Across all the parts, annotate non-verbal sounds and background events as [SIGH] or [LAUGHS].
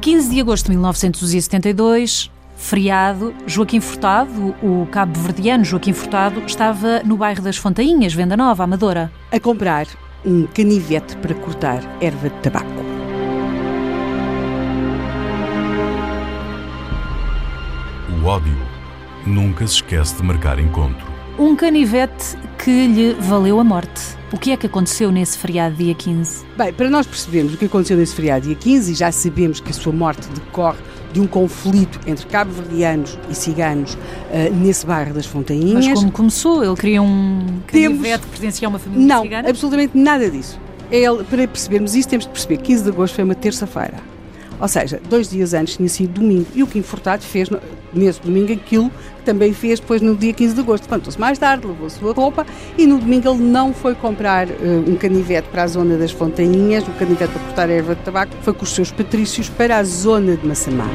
de agosto de 1972, feriado, Joaquim Furtado, o cabo-verdiano Joaquim Furtado, estava no bairro das Fontainhas, Venda Nova, Amadora. A comprar um canivete para cortar erva de tabaco. O ódio nunca se esquece de marcar encontro. Um canivete que lhe valeu a morte. O que é que aconteceu nesse feriado dia 15? Bem, para nós percebermos o que aconteceu nesse feriado dia 15, e já sabemos que a sua morte decorre de um conflito entre cabo-verdianos e ciganos uh, nesse bairro das Fontainhas. Mas como começou? Ele queria um temos... que pertencia a uma família Não, cigana? Não, absolutamente nada disso. Ele, para percebermos isso, temos de perceber que 15 de agosto foi uma terça-feira. Ou seja, dois dias antes tinha sido domingo. E o Kim Furtado fez nesse domingo aquilo que também fez depois no dia 15 de agosto. Levantou-se mais tarde, levou a sua roupa e no domingo ele não foi comprar uh, um canivete para a zona das Fontainhas, um canivete para cortar a erva de tabaco, foi com os seus patrícios para a zona de Massamá.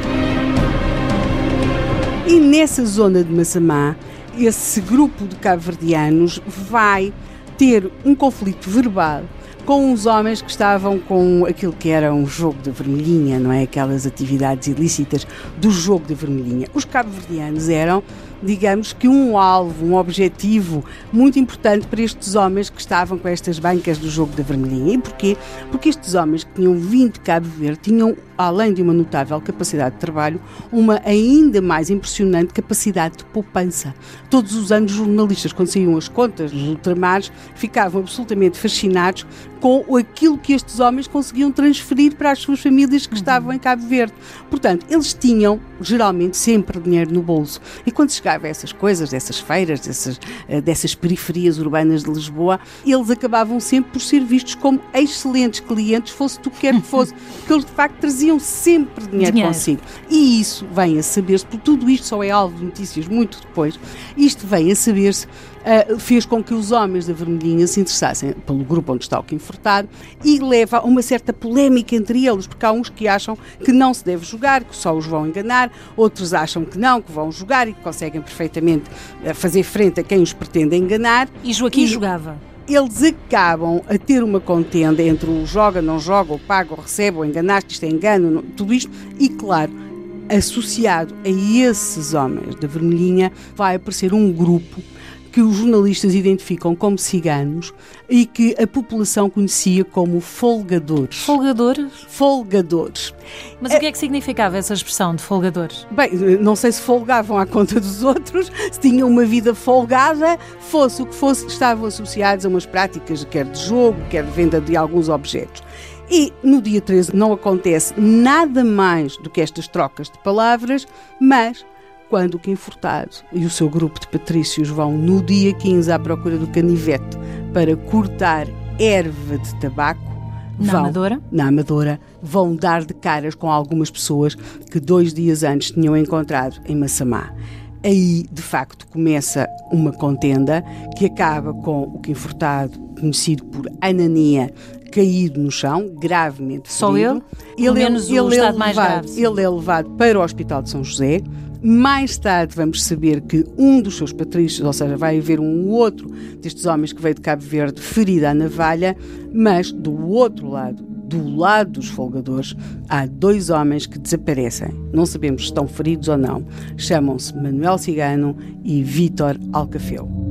E nessa zona de Massamá, esse grupo de cabo-verdianos vai ter um conflito verbal com os homens que estavam com aquilo que era um jogo de vermelhinha, não é? Aquelas atividades ilícitas do jogo de vermelhinha. Os cabo-verdianos eram digamos que um alvo, um objetivo muito importante para estes homens que estavam com estas bancas do jogo da vermelhinha. E porquê? Porque estes homens que tinham vindo de Cabo Verde tinham, além de uma notável capacidade de trabalho, uma ainda mais impressionante capacidade de poupança. Todos os anos, jornalistas, quando saíam as contas dos ultramares, ficavam absolutamente fascinados com aquilo que estes homens conseguiam transferir para as suas famílias que estavam em Cabo Verde. Portanto, eles tinham, geralmente, sempre dinheiro no bolso. E quando chegavam a essas coisas, dessas feiras, dessas, eh, dessas periferias urbanas de Lisboa, eles acabavam sempre por ser vistos como excelentes clientes, fosse do que quer que fosse, [LAUGHS] porque eles de facto traziam sempre dinheiro, dinheiro. consigo. E isso vem a saber-se, porque tudo isto só é alvo de notícias muito depois, isto vem a saber-se uh, fez com que os homens da Vermelhinha se interessassem pelo grupo onde está o Kim Furtado e leva a uma certa polémica entre eles, porque há uns que acham que não se deve jogar, que só os vão enganar, outros acham que não, que vão jogar e que conseguem perfeitamente fazer frente a quem os pretende enganar. E Joaquim e, jogava eles acabam a ter uma contenda entre o joga, não joga, o paga, o recebe, o enganaste, isto é engano, tudo isto, e claro, associado a esses homens da vermelhinha vai aparecer um grupo que os jornalistas identificam como ciganos e que a população conhecia como folgadores. Folgadores? Folgadores. Mas é... o que é que significava essa expressão de folgadores? Bem, não sei se folgavam à conta dos outros, se tinham uma vida folgada, fosse o que fosse, estavam associados a umas práticas, quer de jogo, quer de venda de alguns objetos. E no dia 13 não acontece nada mais do que estas trocas de palavras, mas quando o Kim Furtado e o seu grupo de patrícios vão no dia 15 à procura do canivete para cortar erva de tabaco, na vão, Amadora? Na Amadora, vão dar de caras com algumas pessoas que dois dias antes tinham encontrado em Massamá. Aí, de facto, começa uma contenda que acaba com o Kim Furtado, conhecido por Anania, caído no chão, gravemente Só ferido. ele? Ele, menos ele, o ele, é levado, ele é levado para o Hospital de São José, mais tarde vamos saber que um dos seus patrícios, ou seja, vai haver um outro destes homens que veio de Cabo Verde ferido à navalha, mas do outro lado, do lado dos folgadores, há dois homens que desaparecem. Não sabemos se estão feridos ou não. Chamam-se Manuel Cigano e Vítor Alcafeu.